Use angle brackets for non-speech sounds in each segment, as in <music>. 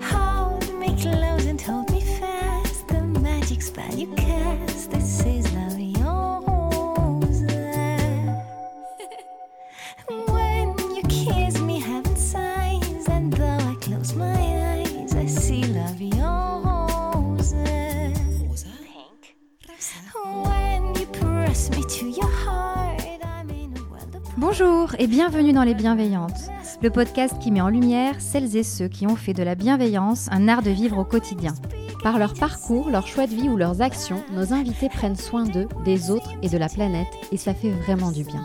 Hold me close and hold me fast. The magic spell you cast. This is of Bonjour et bienvenue dans Les Bienveillantes, le podcast qui met en lumière celles et ceux qui ont fait de la bienveillance un art de vivre au quotidien. Par leur parcours, leur choix de vie ou leurs actions, nos invités prennent soin d'eux, des autres et de la planète et ça fait vraiment du bien.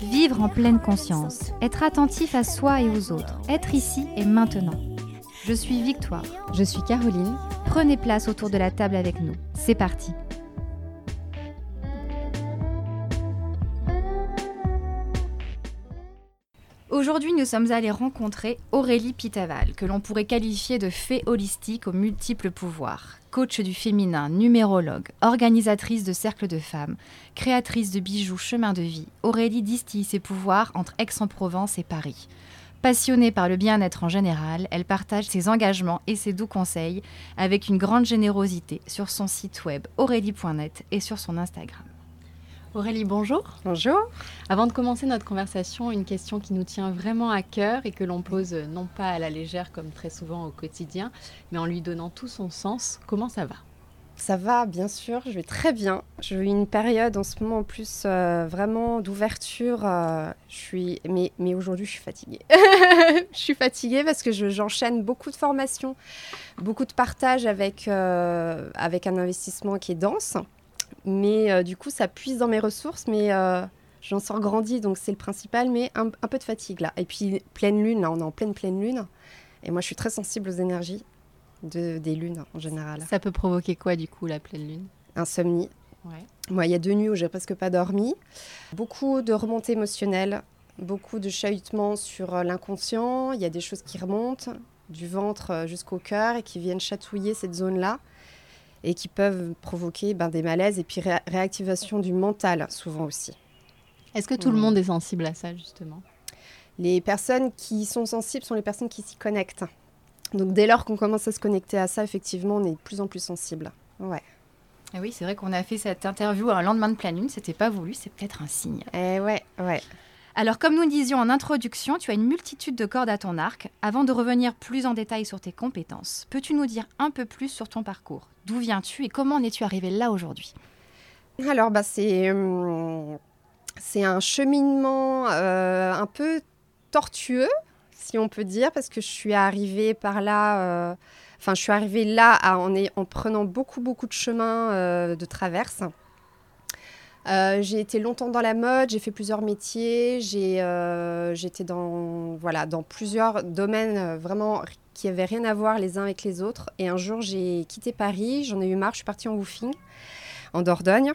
Vivre en pleine conscience, être attentif à soi et aux autres, être ici et maintenant. Je suis Victoire. Je suis Caroline. Prenez place autour de la table avec nous. C'est parti. Aujourd'hui, nous sommes allés rencontrer Aurélie Pitaval, que l'on pourrait qualifier de fée holistique aux multiples pouvoirs. Coach du féminin, numérologue, organisatrice de cercles de femmes, créatrice de bijoux chemin de vie, Aurélie distille ses pouvoirs entre Aix-en-Provence et Paris. Passionnée par le bien-être en général, elle partage ses engagements et ses doux conseils avec une grande générosité sur son site web aurélie.net et sur son Instagram. Aurélie, bonjour. Bonjour. Avant de commencer notre conversation, une question qui nous tient vraiment à cœur et que l'on pose euh, non pas à la légère comme très souvent au quotidien, mais en lui donnant tout son sens. Comment ça va? Ça va, bien sûr, je vais très bien. Je vis une période en ce moment en plus euh, vraiment d'ouverture. euh, je suis, mais, mais aujourd'hui, je suis fatiguée. <laughs> je suis fatiguée parce que je- j'enchaîne beaucoup de formations, beaucoup de partages avec, euh, avec un investissement qui est dense. Mais euh, du coup, ça puise dans mes ressources, mais euh, j'en sors grandi, donc c'est le principal, mais un, un peu de fatigue là. Et puis, pleine lune, là, on est en pleine pleine lune. Et moi, je suis très sensible aux énergies de, des lunes en général. Ça peut provoquer quoi du coup la pleine lune? Insomnie. Ouais. Moi, il y a deux nuits où j'ai presque pas dormi. Beaucoup de remontées émotionnelles, beaucoup de chahutements sur euh, l'inconscient. Il y a des choses qui remontent du ventre jusqu'au cœur et qui viennent chatouiller cette zone-là et qui peuvent provoquer ben, des malaises et puis ré- réactivation du mental souvent aussi. Est-ce que tout le Ouais. monde est sensible à ça justement? Les personnes qui sont sensibles sont les personnes qui s'y connectent. Donc dès lors qu'on commence à se connecter à ça, effectivement, on est de plus en plus sensible. Ouais. Et oui, c'est vrai qu'on a fait cette interview un lendemain de pleine lune, c'était pas voulu, c'est peut-être un signe. Eh ouais, ouais. Alors, comme nous disions en introduction, tu as une multitude de cordes à ton arc. Avant de revenir plus en détail sur tes compétences, peux-tu nous dire un peu plus sur ton parcours? D'où viens-tu et comment en es-tu arrivé là aujourd'hui? Alors, bah, c'est c'est un cheminement euh, un peu tortueux, si on peut dire, parce que je suis arrivée par là. euh, là en, prenant beaucoup, beaucoup de chemins euh, de traverse. Euh, j'ai été longtemps dans la mode, j'ai fait plusieurs métiers, j'ai euh, j'étais dans, voilà, dans plusieurs domaines euh, vraiment qui n'avaient rien à voir les uns avec les autres. Et un jour, j'ai quitté Paris, j'en ai eu marre, je suis partie en woofing, en Dordogne.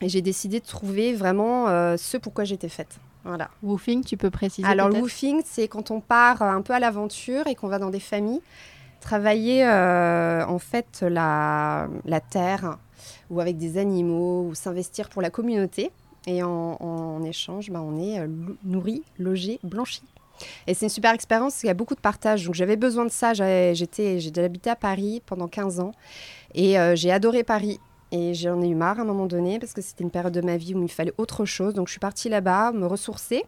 Et j'ai décidé de trouver vraiment euh, ce pourquoi j'étais faite. Voilà. Woofing, tu peux préciser Alors, le woofing, c'est quand on part euh, un peu à l'aventure et qu'on va dans des familles travailler en fait la, la terre ou avec des animaux ou s'investir pour la communauté. Et en, échange, bah, on est euh, nourri, logé, blanchi. Et c'est une super expérience, qu'il y a beaucoup de partage. Donc j'avais besoin de ça. J'ai habité à Paris pendant 15 ans. Et euh, j'ai adoré Paris. Et j'en ai eu marre à un moment donné, parce que c'était une période de ma vie où il me fallait autre chose. Donc je suis partie là-bas, me ressourcer,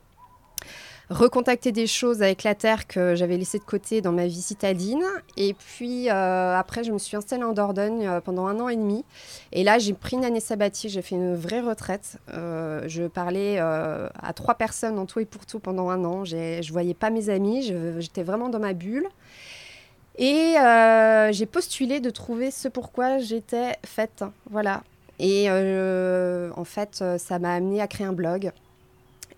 recontacter des choses avec la terre que j'avais laissées de côté dans ma vie citadine. Et puis euh, après, je me suis installée en Dordogne euh, pendant un an et demi. Et là, j'ai pris une année sabbatique, j'ai fait une vraie retraite. Euh, je parlais à trois personnes en tout et pour tout pendant un an. Je voyais pas mes amis, j'étais vraiment dans ma bulle. Et j'ai postulé de trouver ce pourquoi j'étais faite. Voilà. Et en fait, ça m'a amené à créer un blog.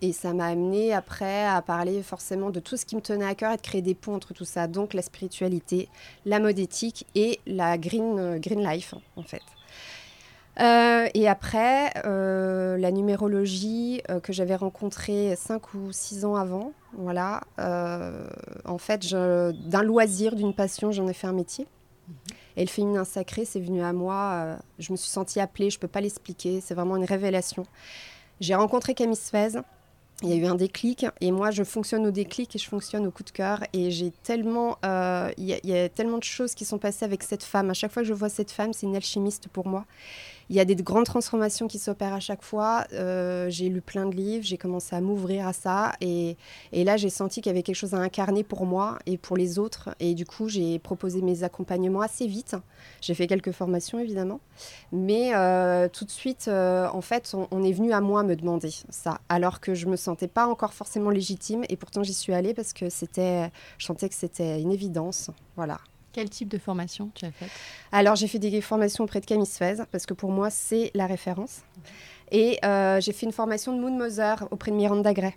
Et ça m'a amené après à parler forcément de tout ce qui me tenait à cœur et de créer des ponts entre tout ça. Donc la spiritualité, la mode éthique et la green, euh, green life, en fait. Euh, et après, euh, la numérologie euh, que j'avais rencontrée 5 ou 6 ans avant, voilà. en fait, d'un loisir, d'une passion, j'en ai fait un métier. Et le féminin sacré, c'est venu à moi. je me suis sentie appelée, je ne peux pas l'expliquer. C'est vraiment une révélation. J'ai rencontré Camille Sfez Il y a eu un déclic et moi je fonctionne au déclic et je fonctionne au coup de cœur et j'ai tellement, euh, il y, a- il y a tellement de choses qui sont passées avec cette femme. À chaque fois que je vois cette femme, c'est une alchimiste pour moi. Il y a des grandes transformations qui s'opèrent à chaque fois. Euh, j'ai lu plein de livres, j'ai commencé à m'ouvrir à ça et, là j'ai senti qu'il y avait quelque chose à incarner pour moi et pour les autres et du coup j'ai proposé mes accompagnements assez vite. J'ai fait quelques formations évidemment. Mais euh, tout de suite, euh, en fait, on, on est venu à moi me demander ça, alors que je me sentais pas encore forcément légitime, et pourtant j'y suis allée parce que c'était, je sentais que c'était une évidence. Voilà. Quel type de formation tu as fait Alors j'ai fait des formations auprès de Camille Suez parce que pour moi c'est la référence, et euh, j'ai fait une formation de Moon Mother auprès de Miranda Gray.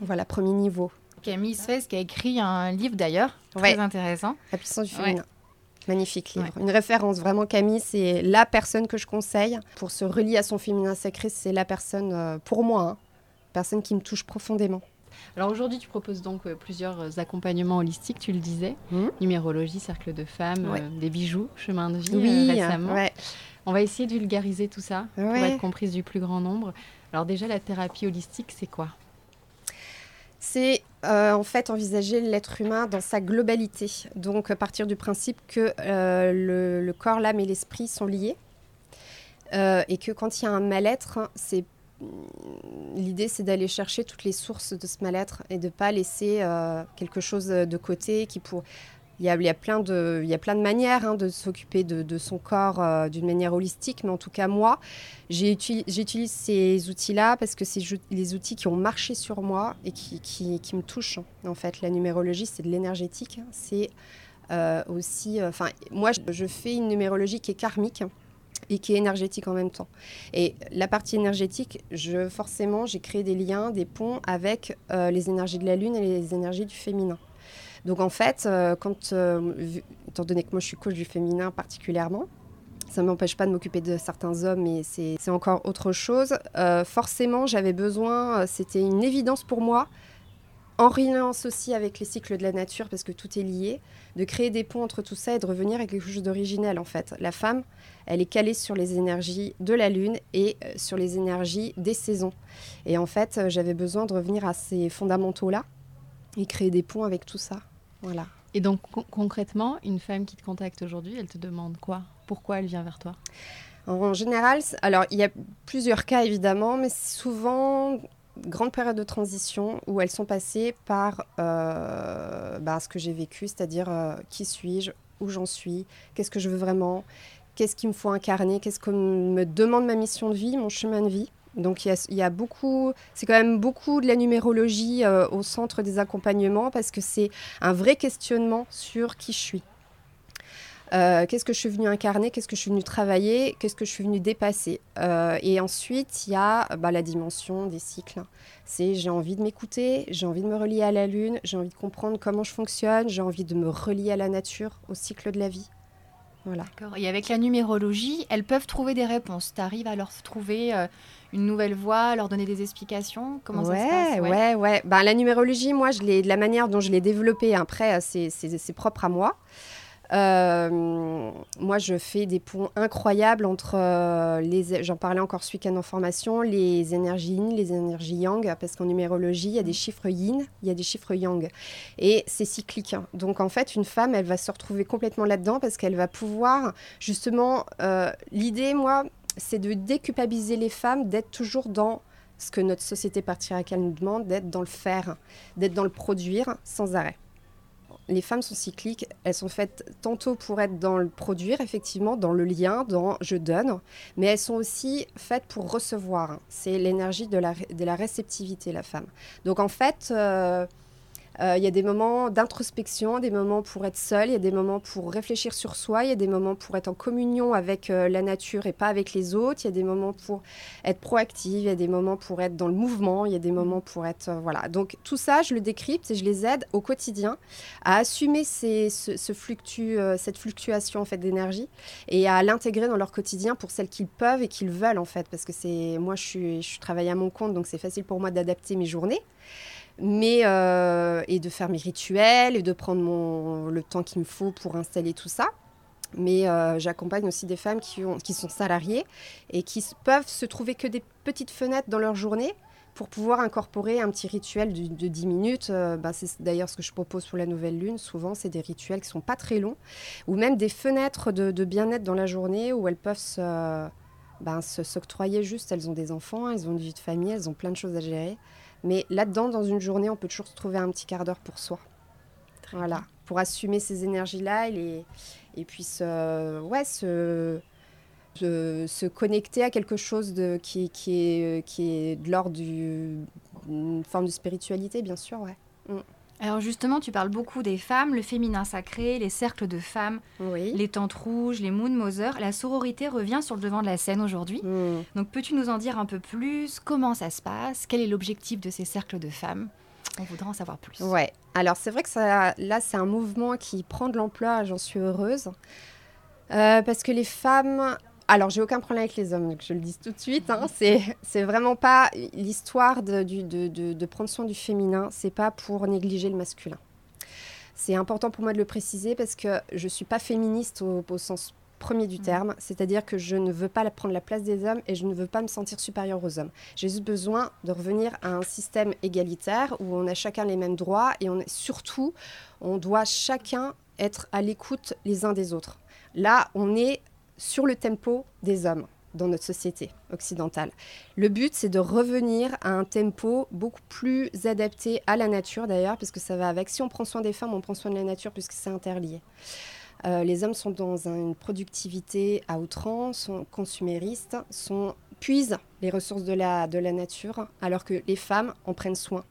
Voilà, premier niveau. Camille Suez qui a écrit un livre d'ailleurs, très Ouais. intéressant. La puissance du Ouais. féminin. Magnifique livre. Une référence, vraiment Camille, c'est la personne que je conseille pour se relier à son féminin sacré. C'est la personne, euh, pour moi, hein, personne qui me touche profondément. Alors aujourd'hui, tu proposes donc euh, plusieurs euh, accompagnements holistiques, tu le disais, Mhm. numérologie, cercle de femmes, Ouais. euh, des bijoux, chemin de vie euh, récemment. ouais. On va essayer de vulgariser tout ça pour Ouais. être comprise du plus grand nombre. Alors déjà, la thérapie holistique, c'est quoi? C'est euh, en fait envisager l'être humain dans sa globalité. Donc, à partir du principe que le, le corps, l'âme et l'esprit sont liés. Et que quand il y a un mal-être, hein, c'est l'idée, c'est d'aller chercher toutes les sources de ce mal-être et de ne pas laisser euh, quelque chose de côté qui pour il y a, il y a plein de, il y a plein de manières hein, de s'occuper de, son corps euh, d'une manière holistique, mais en tout cas, moi, j'utilise ces outils-là parce que c'est les outils qui ont marché sur moi et qui, qui, me touchent. En fait, la numérologie, c'est de l'énergétique. C'est euh, aussi. Moi, je, je fais une numérologie qui est karmique et qui est énergétique en même temps. Et la partie énergétique, je, forcément, j'ai créé des liens, des ponts avec euh, les énergies de la Lune et les énergies du féminin. Donc en fait, euh, quand, euh, étant donné que moi je suis coach du féminin particulièrement, ça ne m'empêche pas de m'occuper de certains hommes, mais c'est encore autre chose. Forcément, j'avais besoin, c'était une évidence pour moi, en relance aussi avec les cycles de la nature, parce que tout est lié, de créer des ponts entre tout ça et de revenir à quelque chose d'original en fait. La femme, elle est calée sur les énergies de la lune et euh, sur les énergies des saisons. Et en fait, euh, j'avais besoin de revenir à ces fondamentaux-là et créer des ponts avec tout ça. Voilà. Et donc con- concrètement, une femme qui te contacte aujourd'hui, elle te demande quoi? Pourquoi elle vient vers toi? En général, alors il y a plusieurs cas évidemment, mais souvent grande période de transition où elles sont passées par euh, bah, ce que j'ai vécu, c'est-à-dire euh, qui suis-je, où j'en suis, qu'est-ce que je veux vraiment, qu'est-ce qu'il me faut incarner, qu'est-ce que me demande ma mission de vie, mon chemin de vie. Donc il y a, beaucoup, c'est quand même beaucoup de la numérologie euh, au centre des accompagnements parce que c'est un vrai questionnement sur qui je suis. Euh, qu'est-ce que je suis venue incarner, qu'est-ce que je suis venue travailler, qu'est-ce que je suis venue dépasser. Euh, et ensuite, il y a bah, la dimension des cycles. C'est j'ai envie de m'écouter, j'ai envie de me relier à la lune, j'ai envie de comprendre comment je fonctionne, j'ai envie de me relier à la nature, au cycle de la vie. Voilà. Et avec la numérologie, elles peuvent trouver des réponses. Tu arrives à leur trouver euh, une nouvelle voie, à leur donner des explications? Comment ouais, ça se passe? Ouais, ouais, Ben, la numérologie, moi, je l'ai de la manière dont je l'ai développée. Après, c'est propre à moi. Euh, moi, je fais des ponts incroyables entre euh, les. J'en parlais encore ce week-end en formation, les énergies yin, les énergies yang, parce qu'en numérologie, il y a des chiffres yin, il y a des chiffres yang, et c'est cyclique. hein. Donc, en fait, une femme, elle va se retrouver complètement là-dedans parce qu'elle va pouvoir justement. euh, L'idée, moi, c'est de déculpabiliser les femmes d'être toujours dans ce que notre société patriarcale nous demande, d'être dans le faire, d'être dans le produire sans arrêt. Les femmes sont cycliques, elles sont faites tantôt pour être dans le produire, effectivement, dans le lien, dans je donne, mais elles sont aussi faites pour recevoir. C'est l'énergie de la, de la réceptivité, la femme. Donc en fait, euh, il y a des moments d'introspection, des moments pour être seule, il y a des moments pour réfléchir sur soi, il y a des moments pour être en communion avec euh, la nature et pas avec les autres, il y a des moments pour être proactive, il y a des moments pour être dans le mouvement, il y a des moments pour être... euh, voilà. Donc tout ça, je le décrypte et je les aide au quotidien à assumer ce, euh, cette fluctuation en fait, d'énergie et à l'intégrer dans leur quotidien pour celles qu'ils peuvent et qu'ils veulent en fait. Parce que c'est moi, je suis, je travaille à mon compte, donc c'est facile pour moi d'adapter mes journées mais euh, et de faire mes rituels et de prendre mon, le temps qu'il me faut pour installer tout ça. Mais euh, j'accompagne aussi des femmes qui, ont, qui sont salariées et qui peuvent se trouver que des petites fenêtres dans leur journée pour pouvoir incorporer un petit rituel de, de 10 minutes. euh, bah, c'est d'ailleurs ce que je propose pour la nouvelle lune. Souvent, c'est des rituels qui sont pas très longs, ou même des fenêtres de, bien-être dans la journée où elles peuvent ben, se- s'octroyer juste. Elles ont des enfants, elles ont une vie de famille, elles ont plein de choses à gérer. Mais là-dedans, dans une journée, on peut toujours se trouver un petit quart d'heure pour soi. Voilà, pour assumer ces énergies-là et, et puis se, ouais, se, se, se connecter à quelque chose de, qui, qui, est, qui est de l'ordre d'une forme de spiritualité, bien sûr. Ouais. Alors justement, tu parles beaucoup des femmes, le féminin sacré, les cercles de femmes, Oui. les tentes rouges, les moon mothers. La sororité revient sur le devant de la scène aujourd'hui. Mm. Donc peux-tu nous en dire un peu plus? Comment ça se passe? Quel est l'objectif de ces cercles de femmes? On voudrait en savoir plus. Ouais. Alors c'est vrai que ça, là, c'est un mouvement qui prend de l'ampleur j'en suis heureuse. Euh, parce que les femmes... Alors, j'ai aucun problème avec les hommes, donc je le dis tout de suite. Hein, c'est, vraiment pas l'histoire de, du- de, de- de prendre soin du féminin. C'est pas pour négliger le masculin. C'est important pour moi de le préciser parce que je suis pas féministe au, au sens premier du Mhm. terme. C'est-à-dire que je ne veux pas prendre la place des hommes et je ne veux pas me sentir supérieure aux hommes. J'ai juste besoin de revenir à un système égalitaire où on a chacun les mêmes droits et on est, surtout, on doit chacun être à l'écoute les uns des autres. Là, on est sur le tempo des hommes dans notre société occidentale. Le but, c'est de revenir à un tempo beaucoup plus adapté à la nature d'ailleurs, parce que ça va avec. Si on prend soin des femmes, on prend soin de la nature, puisque c'est interlié. Euh, les hommes sont dans un- une productivité à outrance, sont consuméristes, sont, puisent les ressources de la, de la nature, alors que les femmes en prennent soin.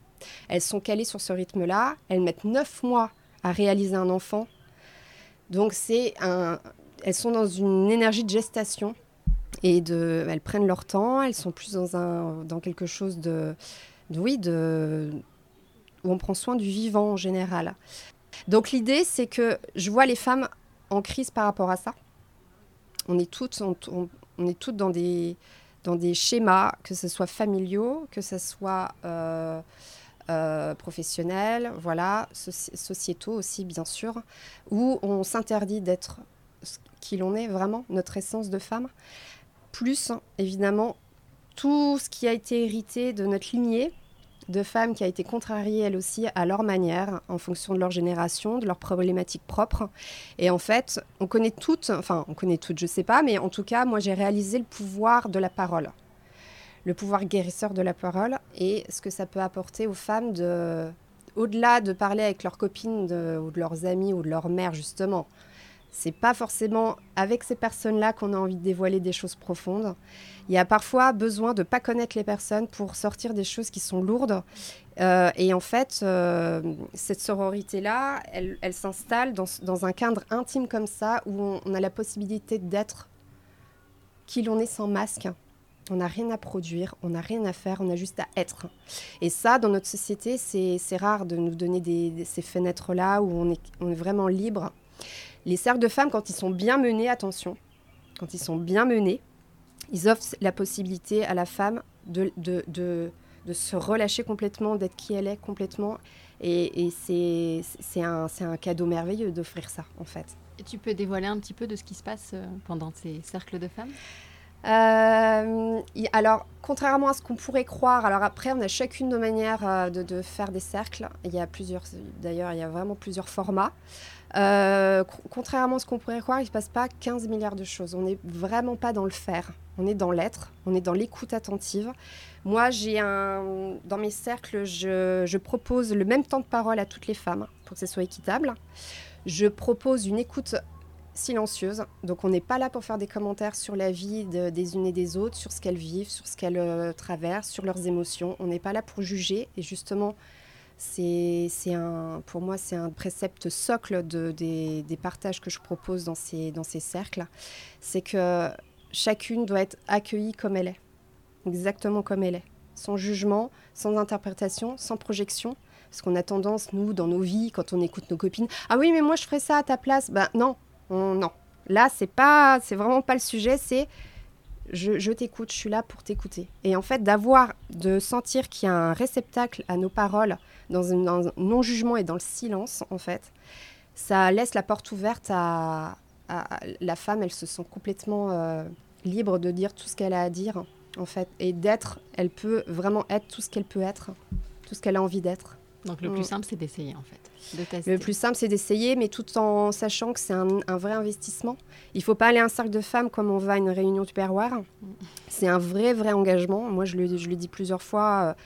Elles sont calées sur ce rythme-là, elles mettent neuf mois à réaliser un enfant. Donc c'est un, elles sont dans une énergie de gestation et de, elles prennent leur temps, elles sont plus dans, un, dans quelque chose de, de- oui, de, où on prend soin du vivant en général. Donc l'idée, c'est que je vois les femmes en crise par rapport à ça. On est toutes, on, est toutes dans des, dans des schémas, que ce soit familiaux, que ce soit euh, euh, professionnels, voilà, soci- sociétaux aussi, bien sûr, où on s'interdit d'être ce qui l'on est vraiment, notre essence de femme, plus évidemment tout ce qui a été hérité de notre lignée de femmes qui a été contrariée elles aussi à leur manière, en fonction de leur génération, de leurs problématiques propres. Et en fait, on connaît toutes, enfin on connaît toutes, je sais pas, mais en tout cas, moi j'ai réalisé le pouvoir de la parole, le pouvoir guérisseur de la parole et ce que ça peut apporter aux femmes de, au-delà de parler avec leurs copines ou de leurs amis ou de leur mère justement. C'est pas forcément avec ces personnes-là qu'on a envie de dévoiler des choses profondes. Il y a parfois besoin de pas connaître les personnes pour sortir des choses qui sont lourdes. Euh, et en fait, euh, cette sororité-là, elle, s'installe dans, un cadre intime comme ça, où on, a la possibilité d'être qui l'on est sans masque. On n'a rien à produire, on n'a rien à faire, on a juste à être. Et ça, dans notre société, c'est rare de nous donner ces fenêtres-là où on est vraiment libre. Les cercles de femmes, quand ils sont bien menés, attention, quand ils sont bien menés, ils offrent la possibilité à la femme de, de, de, de se relâcher complètement, d'être qui elle est complètement. Et, et c'est c'est un, c'est un cadeau merveilleux d'offrir ça, en fait. Et tu peux dévoiler un petit peu de ce qui se passe euh, pendant ces cercles de femmes? Euh, alors, contrairement à ce qu'on pourrait croire, alors après, on a chacune nos manières euh, de, de faire des cercles. Il y a plusieurs, d'ailleurs, il y a vraiment plusieurs formats. Euh, co- contrairement à ce qu'on pourrait croire, il ne se passe pas 15 milliards de choses. On n'est vraiment pas dans le faire. On est dans l'être, on est dans l'écoute attentive. Moi, j'ai un. Dans mes cercles, je, propose le même temps de parole à toutes les femmes pour que ce soit équitable. Je propose une écoute silencieuse. Donc on n'est pas là pour faire des commentaires sur la vie de- des unes et des autres, sur ce qu'elles vivent, sur ce qu'elles euh, traversent, sur leurs émotions. On n'est pas là pour juger. Et justement, c'est un, pour moi, c'est un précepte socle de, des, des partages que je propose dans ces, dans ces cercles. C'est que chacune doit être accueillie comme elle est, exactement comme elle est, sans jugement, sans interprétation, sans projection. Parce qu'on a tendance, nous, dans nos vies, quand on écoute nos copines, ah oui, mais moi je ferais ça à ta place. Ben non, on- non. Là, c'est pas, c'est vraiment pas le sujet. C'est je, t'écoute, je suis là pour t'écouter. Et en fait, d'avoir, de sentir qu'il y a un réceptacle à nos paroles dans, un non-jugement et dans le silence, en fait, ça laisse la porte ouverte à- la femme. Elle se sent complètement euh, libre de dire tout ce qu'elle a à dire en fait. Et d'être, elle peut vraiment être tout ce qu'elle peut être, tout ce qu'elle a envie d'être. Donc le plus Mm. simple, c'est d'essayer en fait, de tester. Le plus simple, c'est d'essayer, mais tout en sachant que c'est un, un vrai investissement. Il faut pas aller à un cercle de femmes comme on va à une réunion du perroir. C'est un vrai, vrai engagement. Moi, je le, je le dis plusieurs fois. euh,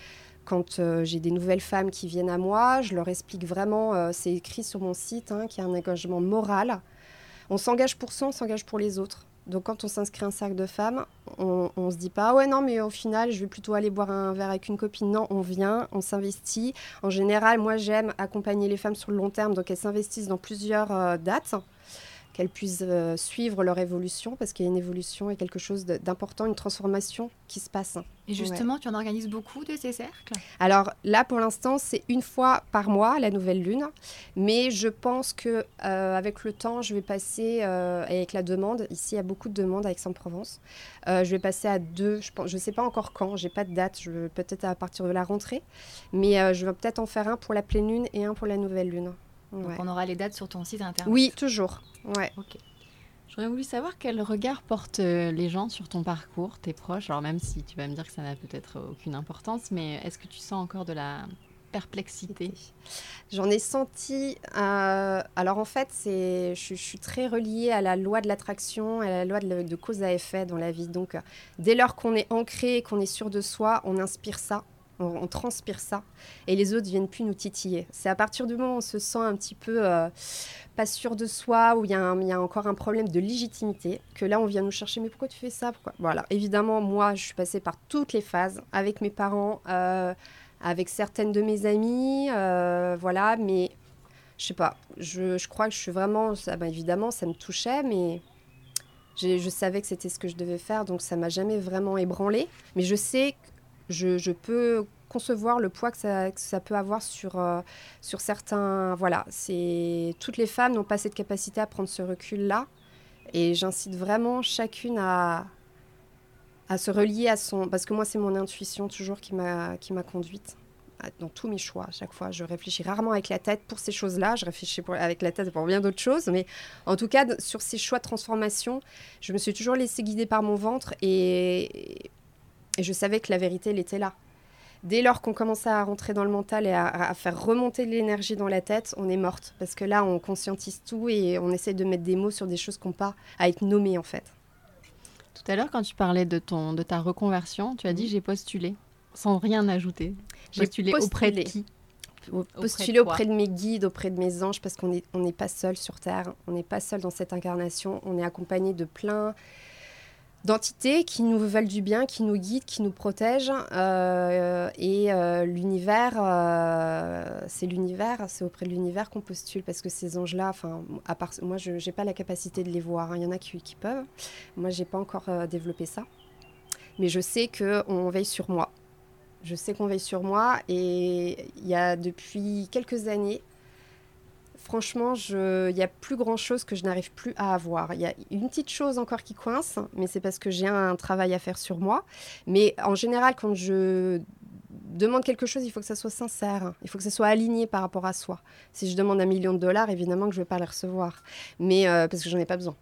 quand euh, j'ai des nouvelles femmes qui viennent à moi, je leur explique vraiment, euh, c'est écrit sur mon site, hein, qu'il y a un engagement moral. On s'engage pour soi, on s'engage pour les autres. Donc quand on s'inscrit à un cercle de femmes, on, on se dit pas, ouais non, mais au final, je vais plutôt aller boire un verre avec une copine. Non, on vient, on s'investit. En général, moi, j'aime accompagner les femmes sur le long terme, donc elles s'investissent dans plusieurs euh, dates, qu'elles puissent euh, suivre leur évolution, parce qu'il y a une évolution et quelque chose d'important, une transformation qui se passe. Et justement, tu en organises beaucoup de ces cercles? Alors là, pour l'instant, c'est une fois par mois, la nouvelle lune. Mais je pense que euh, avec le temps, je vais passer, euh, avec la demande, ici il y a beaucoup de demandes à Aix-en-Provence, je vais passer à deux, je ne sais pas encore quand, j'ai pas de date, je- peut-être à partir de la rentrée. Mais je vais peut-être en faire un pour la pleine lune et un pour la nouvelle lune. Donc Ouais. on aura les dates sur ton site internet. Oui, toujours. Ouais. Ok. J'aurais voulu savoir quel regard portent euh, les gens sur ton parcours, tes proches. Alors même si tu vas me dire que ça n'a peut-être aucune importance, mais est-ce que tu sens encore de la perplexité? J'en ai senti. euh, alors en fait, c'est, je, je suis très reliée à la loi de l'attraction, à la loi de, de cause à effet dans la vie. Donc, euh, dès lors qu'on est ancré, qu'on est sûr de soi, on inspire ça, on, transpire ça, et les autres viennent plus nous titiller. C'est à partir du moment où on se sent un petit peu euh, pas sûr de soi, où il y, a encore un problème de légitimité, que là on vient nous chercher. Mais pourquoi tu fais ça Pourquoi? Voilà. Évidemment, moi, je suis passée par toutes les phases avec mes parents. euh, avec certaines de mes amies, euh, voilà, mais je sais pas, je, crois que je suis vraiment, ça, bah, évidemment, ça me touchait, mais je savais que c'était ce que je devais faire, donc ça m'a jamais vraiment ébranlé, mais je sais que je, peux concevoir le poids que ça, peut avoir sur, euh, sur certains, voilà, toutes les femmes n'ont pas cette capacité à prendre ce recul-là, et j'incite vraiment chacune à, à se relier à son... Parce que moi, c'est mon intuition toujours qui m'a conduite dans tous mes choix. À chaque fois, je réfléchis rarement avec la tête pour ces choses-là. Je réfléchis avec la tête pour bien d'autres choses. Mais en tout cas, sur ces choix de transformation, je me suis toujours laissée guider par mon ventre et, et je savais que la vérité, elle était là. Dès lors qu'on commençait à rentrer dans le mental et à, à faire remonter l'énergie dans la tête, on est morte. Parce que là, on conscientise tout et on essaie de mettre des mots sur des choses qui n'ont pas à être nommées, en fait. Tout à l'heure, quand tu parlais de, ton, de ta reconversion, tu as dit j'ai postulé, sans rien ajouter. J'ai postulé auprès de postulé. qui? De quoi? auprès de mes guides, auprès de mes anges, parce qu'on n'est on n'est pas seul sur Terre, on n'est pas seul dans cette incarnation, on est accompagné de plein d'entités qui nous veulent du bien, qui nous guident, qui nous protègent. euh, et euh, l'univers, euh, c'est l'univers, c'est auprès de l'univers qu'on postule, parce que ces anges-là, enfin, à part, moi, je n'ai pas la capacité de les voir. hein. Il y en a qui, qui peuvent. Moi, j'ai pas encore développé ça. Mais je sais qu'on veille sur moi. Je sais qu'on veille sur moi et il y a depuis quelques années, franchement, il y a plus grand chose que je n'arrive plus à avoir. Il y a une petite chose encore qui coince, mais c'est parce que j'ai un travail à faire sur moi. Mais en général, quand je demande quelque chose, il faut que ça soit sincère. Il faut que ça soit aligné par rapport à soi. Si je demande un million de dollars, évidemment que je ne vais pas les recevoir, mais euh, parce que j'en ai pas besoin.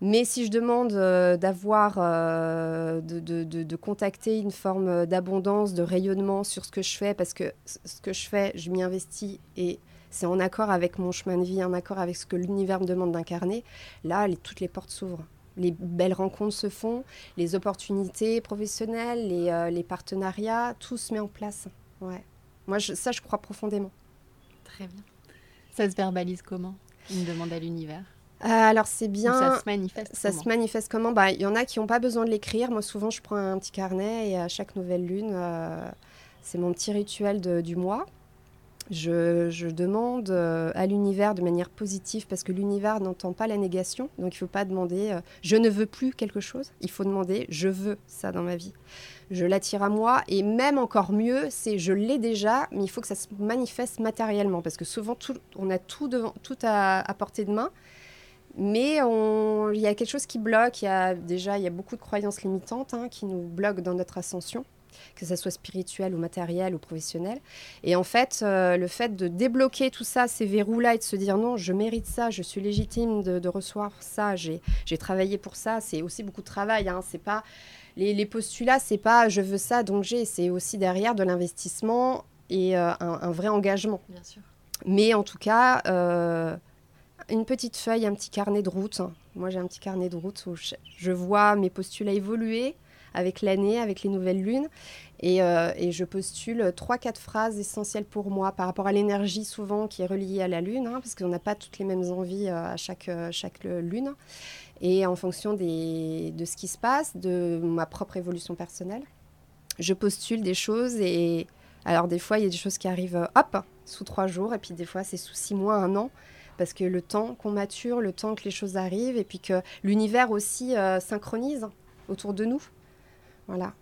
Mais si je demande euh, d'avoir, euh, de, de- de- de contacter une forme d'abondance, de rayonnement sur ce que je fais, parce que ce que je fais, je m'y investis et c'est en accord avec mon chemin de vie, en accord avec ce que l'univers me demande d'incarner, là, les- toutes les portes s'ouvrent. Les belles rencontres se font, les opportunités professionnelles, les, euh, les partenariats, tout se met en place. Ouais. Moi, je- ça, je crois profondément. Très bien. Ça se verbalise comment Une demande à l'univers? Euh, alors, c'est Ou bien. Ça se manifeste Ça comment? se manifeste comment? Bah, Il y en a qui n'ont pas besoin de l'écrire. Moi, souvent, je prends un petit carnet et à chaque nouvelle lune, euh, c'est mon petit rituel de- du mois. Je, demande euh, à l'univers de manière positive parce que l'univers n'entend pas la négation. Donc, il ne faut pas demander euh, je ne veux plus quelque chose. Il faut demander je veux ça dans ma vie. Je l'attire à moi. Et même encore mieux, c'est je l'ai déjà, mais il faut que ça se manifeste matériellement parce que souvent, on a tout, à, portée de main. Mais il y a quelque chose qui bloque. Il y a déjà il y a beaucoup de croyances limitantes hein, qui nous bloquent dans notre ascension, que ce soit spirituelle ou matérielle ou professionnelle. Et en fait, euh, le fait de débloquer tout ça, ces verrous-là, et de se dire non, je mérite ça, je suis légitime de, de recevoir ça, j'ai j'ai travaillé pour ça, c'est aussi beaucoup de travail. Hein, c'est pas les, les postulats, c'est pas je veux ça, donc j'ai. C'est aussi derrière de l'investissement et euh, un, un vrai engagement. Bien sûr. Mais en tout cas, euh, une petite feuille, un petit carnet de route. Moi, j'ai un petit carnet de route où je, je vois mes postulats évoluer avec l'année, avec les nouvelles lunes. Et, euh, et je postule trois, quatre phrases essentielles pour moi par rapport à l'énergie souvent qui est reliée à la lune, hein, parce qu'on n'a pas toutes les mêmes envies euh, à chaque, euh, chaque lune. Et en fonction de ce qui se passe, de ma propre évolution personnelle, je postule des choses et alors des fois il y a des choses qui arrivent hop sous trois jours et puis des fois c'est sous six mois, un an parce que le temps qu'on mature, le temps que les choses arrivent et puis que l'univers aussi synchronise autour de nous. Voilà.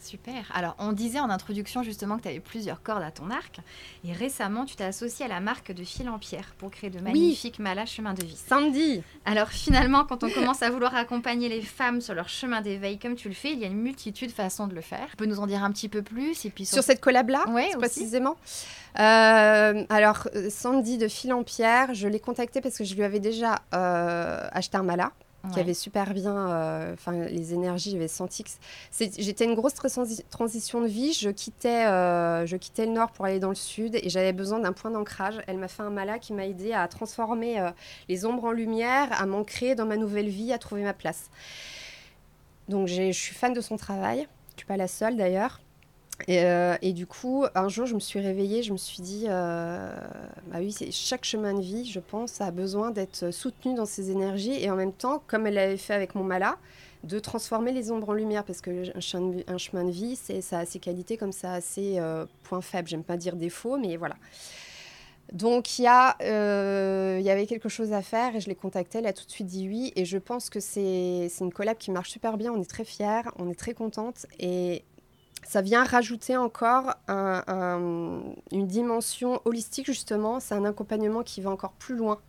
Super. Alors, on disait en introduction justement que tu avais plusieurs cordes à ton arc. Et récemment, tu t'es associé à la marque de fil en pierre pour créer de magnifiques malas chemin de vie. Sandy Alors, finalement, quand on commence à vouloir accompagner les femmes sur leur chemin d'éveil comme tu le fais, il y a une multitude de façons de le faire. Tu peux nous en dire un petit peu plus et puis Sur cette collab-là, aussi. précisément. Euh, alors, euh, Sandy de Fil en Pierre, je l'ai contactée parce que je lui avais déjà euh, acheté un mala qui avait super bien, euh, enfin les énergies, j'avais senti que j'étais une grosse transi- transition de vie. Je quittais, euh, je quittais le nord pour aller dans le sud et j'avais besoin d'un point d'ancrage. Elle m'a fait un mala qui m'a aidé à transformer euh, les ombres en lumière, à m'ancrer dans ma nouvelle vie, à trouver ma place. Donc je suis fan de son travail. Je suis pas la seule d'ailleurs. Et, euh, et du coup, un jour, je me suis réveillée, je me suis dit, euh, bah oui, chaque chemin de vie, je pense, a besoin d'être soutenu dans ses énergies et en même temps, comme elle l'avait fait avec mon mala, de transformer les ombres en lumière. Parce que un chemin de, vie, c'est, ça a ses qualités comme ça a ses euh, points faibles. J'aime pas dire défauts, mais voilà. Donc il y, y avait quelque chose à faire et je l'ai contactée, elle a tout de suite dit oui. Et je pense que c'est une collab qui marche super bien, on est très fiers, on est très contente et ça vient rajouter encore un- un- une dimension holistique, justement. C'est un accompagnement qui va encore plus loin.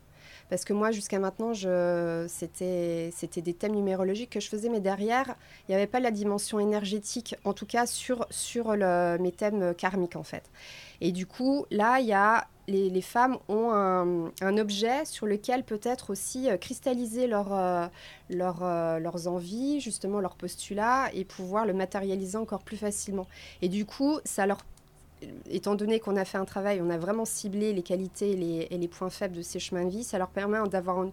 Parce que moi, jusqu'à maintenant, c'était des thèmes numérologiques que je faisais, mais derrière, il n'y avait pas la dimension énergétique, en tout cas sur, mes thèmes karmiques, en fait. Et du coup, là, il y a, les, femmes ont un, objet sur lequel peut-être aussi euh, cristalliser euh, euh, leurs envies, justement leurs postulats, et pouvoir le matérialiser encore plus facilement. Et du coup, ça leur étant donné qu'on a fait un travail, on a vraiment ciblé les qualités et les, et les points faibles de ces chemins de vie, ça leur permet d'avoir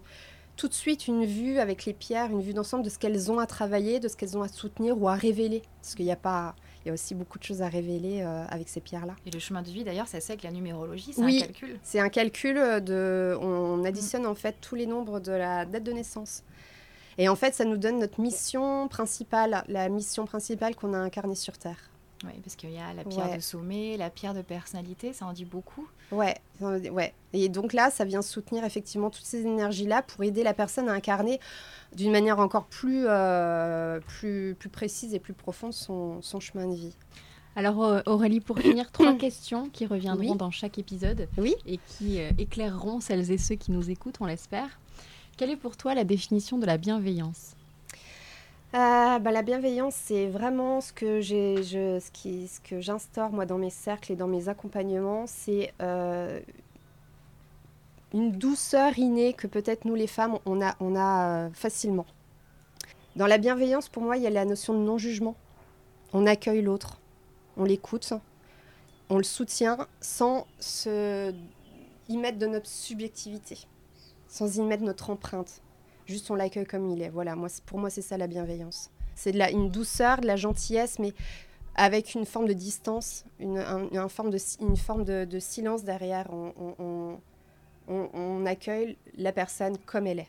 tout de suite une vue avec les pierres, une vue d'ensemble de ce qu'elles ont à travailler, de ce qu'elles ont à soutenir ou à révéler. Parce qu'il n'y a pas, il y a aussi beaucoup de choses à révéler euh, avec ces pierres-là. Et le chemin de vie, d'ailleurs, c'est ça avec la numérologie, c'est Oui. un calcul. C'est un calcul de, on additionne en fait tous les nombres de la date de naissance. Et en fait, ça nous donne notre mission principale, la mission principale qu'on a incarnée sur Terre. Oui, parce qu'il y a la pierre Ouais. de sommet, la pierre de personnalité, ça en dit beaucoup. Ouais, ouais. Et donc là, ça vient soutenir effectivement toutes ces énergies-là pour aider la personne à incarner d'une manière encore plus, euh, plus, plus précise et plus profonde son, son chemin de vie. Alors euh, Aurélie, pour finir, trois <coughs> questions qui reviendront Oui. dans chaque épisode Oui. et qui euh, éclaireront celles et ceux qui nous écoutent, on l'espère. Quelle est pour toi la définition de la bienveillance? Euh, bah, la bienveillance, c'est vraiment ce que je, ce que j'instaure moi dans mes cercles et dans mes accompagnements, c'est euh, une douceur innée que peut-être nous les femmes on a, euh, facilement. Dans la bienveillance, pour moi, il y a la notion de non-jugement. On accueille l'autre, on l'écoute, on le soutient sans y mettre de notre subjectivité, sans y mettre notre empreinte. Juste on l'accueille comme il est. Voilà, moi, pour moi, c'est ça la bienveillance. C'est de la, une douceur, de la gentillesse, mais avec une forme de distance, une, un- forme de, une forme de, de silence derrière. On, on- on- on- on accueille la personne comme elle est.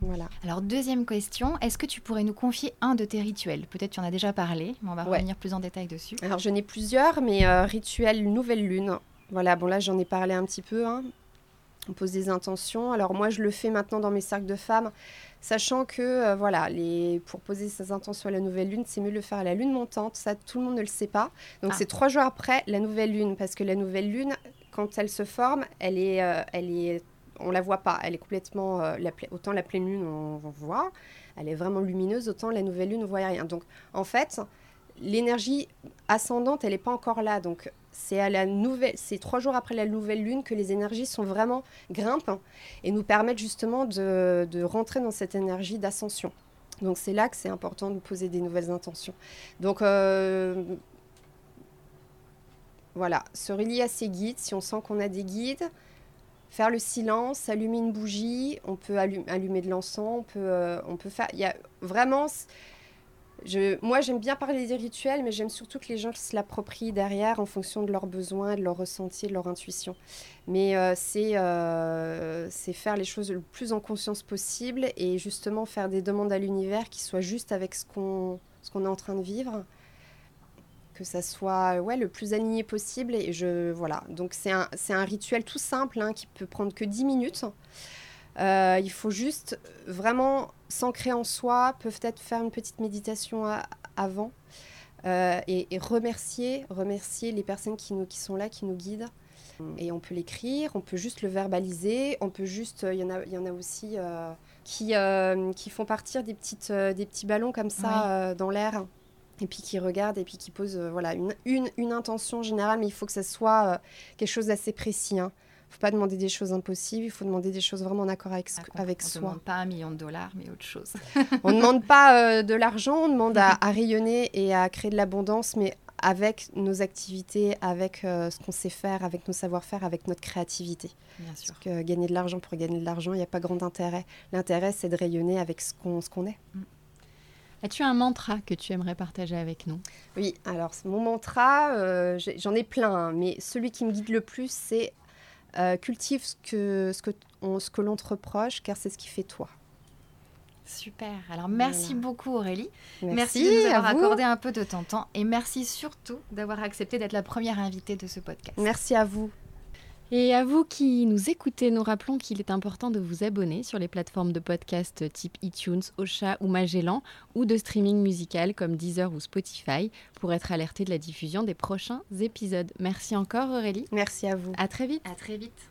Voilà. Alors, deuxième question, est-ce que tu pourrais nous confier un de tes rituels? Peut-être tu en as déjà parlé, mais on va Ouais. revenir plus en détail dessus. Alors, j'en ai plusieurs, mais euh, rituel nouvelle lune. Voilà, bon, là, j'en ai parlé un petit peu. hein. On pose des intentions. Alors, moi, je le fais maintenant dans mes cercles de femmes, sachant que, euh, voilà, les... pour poser ses intentions à la nouvelle lune, c'est mieux de le faire à la lune montante. Ça, tout le monde ne le sait pas. Donc, Ah. c'est trois jours après la nouvelle lune, parce que la nouvelle lune, quand elle se forme, elle est, euh, elle est, on la voit pas. Elle est complètement, euh, la autant la pleine lune, on, on voit, elle est vraiment lumineuse, autant la nouvelle lune, on voit rien. Donc, en fait, l'énergie ascendante, elle n'est pas encore là. Donc, c'est à la nouvelle, c'est trois jours après la nouvelle lune que les énergies sont vraiment grimpent et nous permettent justement de, de rentrer dans cette énergie d'ascension. Donc c'est là que c'est important de poser des nouvelles intentions. Donc euh, voilà, se relier à ses guides, si on sent qu'on a des guides, faire le silence, allumer une bougie, on peut allumer, allumer de l'encens, on peut, euh, on peut faire... Il y a vraiment... Moi, j'aime bien parler des rituels, mais j'aime surtout que les gens se l'approprient derrière en fonction de leurs besoins, de leur ressenti, de leur intuition. Mais euh, c'est euh, c'est faire les choses le plus en conscience possible et justement faire des demandes à l'univers qui soient juste avec ce qu'on est en train de vivre que ça soit le plus aligné possible. Et voilà. Donc, c'est un, c'est un rituel tout simple hein, qui peut prendre que 10 minutes. Euh, il faut juste vraiment s'ancrer en soi, peut-être faire une petite méditation à- avant euh, et, et remercier, remercier les personnes qui, nous, qui sont là, qui nous guident. Et on peut l'écrire, on peut juste le verbaliser, on peut juste, il y en a, il y en a aussi euh, qui, euh, qui font partir des, petites, euh, des petits ballons comme ça Oui. euh, dans l'air et puis qui regardent et puis qui posent euh, voilà, une, une, une intention générale, mais il faut que ça soit euh, quelque chose d'assez précis. Ne faut pas demander des choses impossibles, il faut demander des choses vraiment en accord avec, ce- Ah, avec on soi. demande pas un million de dollars, mais autre chose. <laughs> <laughs> On ne demande pas euh, de l'argent, on demande à, à rayonner et à créer de l'abondance, mais avec nos activités, avec euh, ce qu'on sait faire, avec nos savoir-faire, avec notre créativité. Bien sûr. Parce que gagner de l'argent pour gagner de l'argent, il n'y a pas grand intérêt. L'intérêt, c'est de rayonner avec ce qu'on qu'on est. As-tu un mantra que tu aimerais partager avec nous? Oui, alors mon mantra, euh, j'en ai plein, hein, mais celui qui me guide le plus, c'est euh, cultive ce que, ce que, on- ce que l'on te reproche, car c'est ce qui fait toi. Super. Alors, merci Voilà. beaucoup Aurélie. Merci, Merci, de nous avoir accordé un peu de ton temps et merci surtout d'avoir accepté d'être la première invitée de ce podcast. Merci à vous. Et à vous qui nous écoutez, nous rappelons qu'il est important de vous abonner sur les plateformes de podcast type iTunes, Ocha ou Magellan, ou de streaming musical comme Deezer ou Spotify pour être alerté de la diffusion des prochains épisodes. Merci encore Aurélie. Merci à vous. À très vite. À très vite.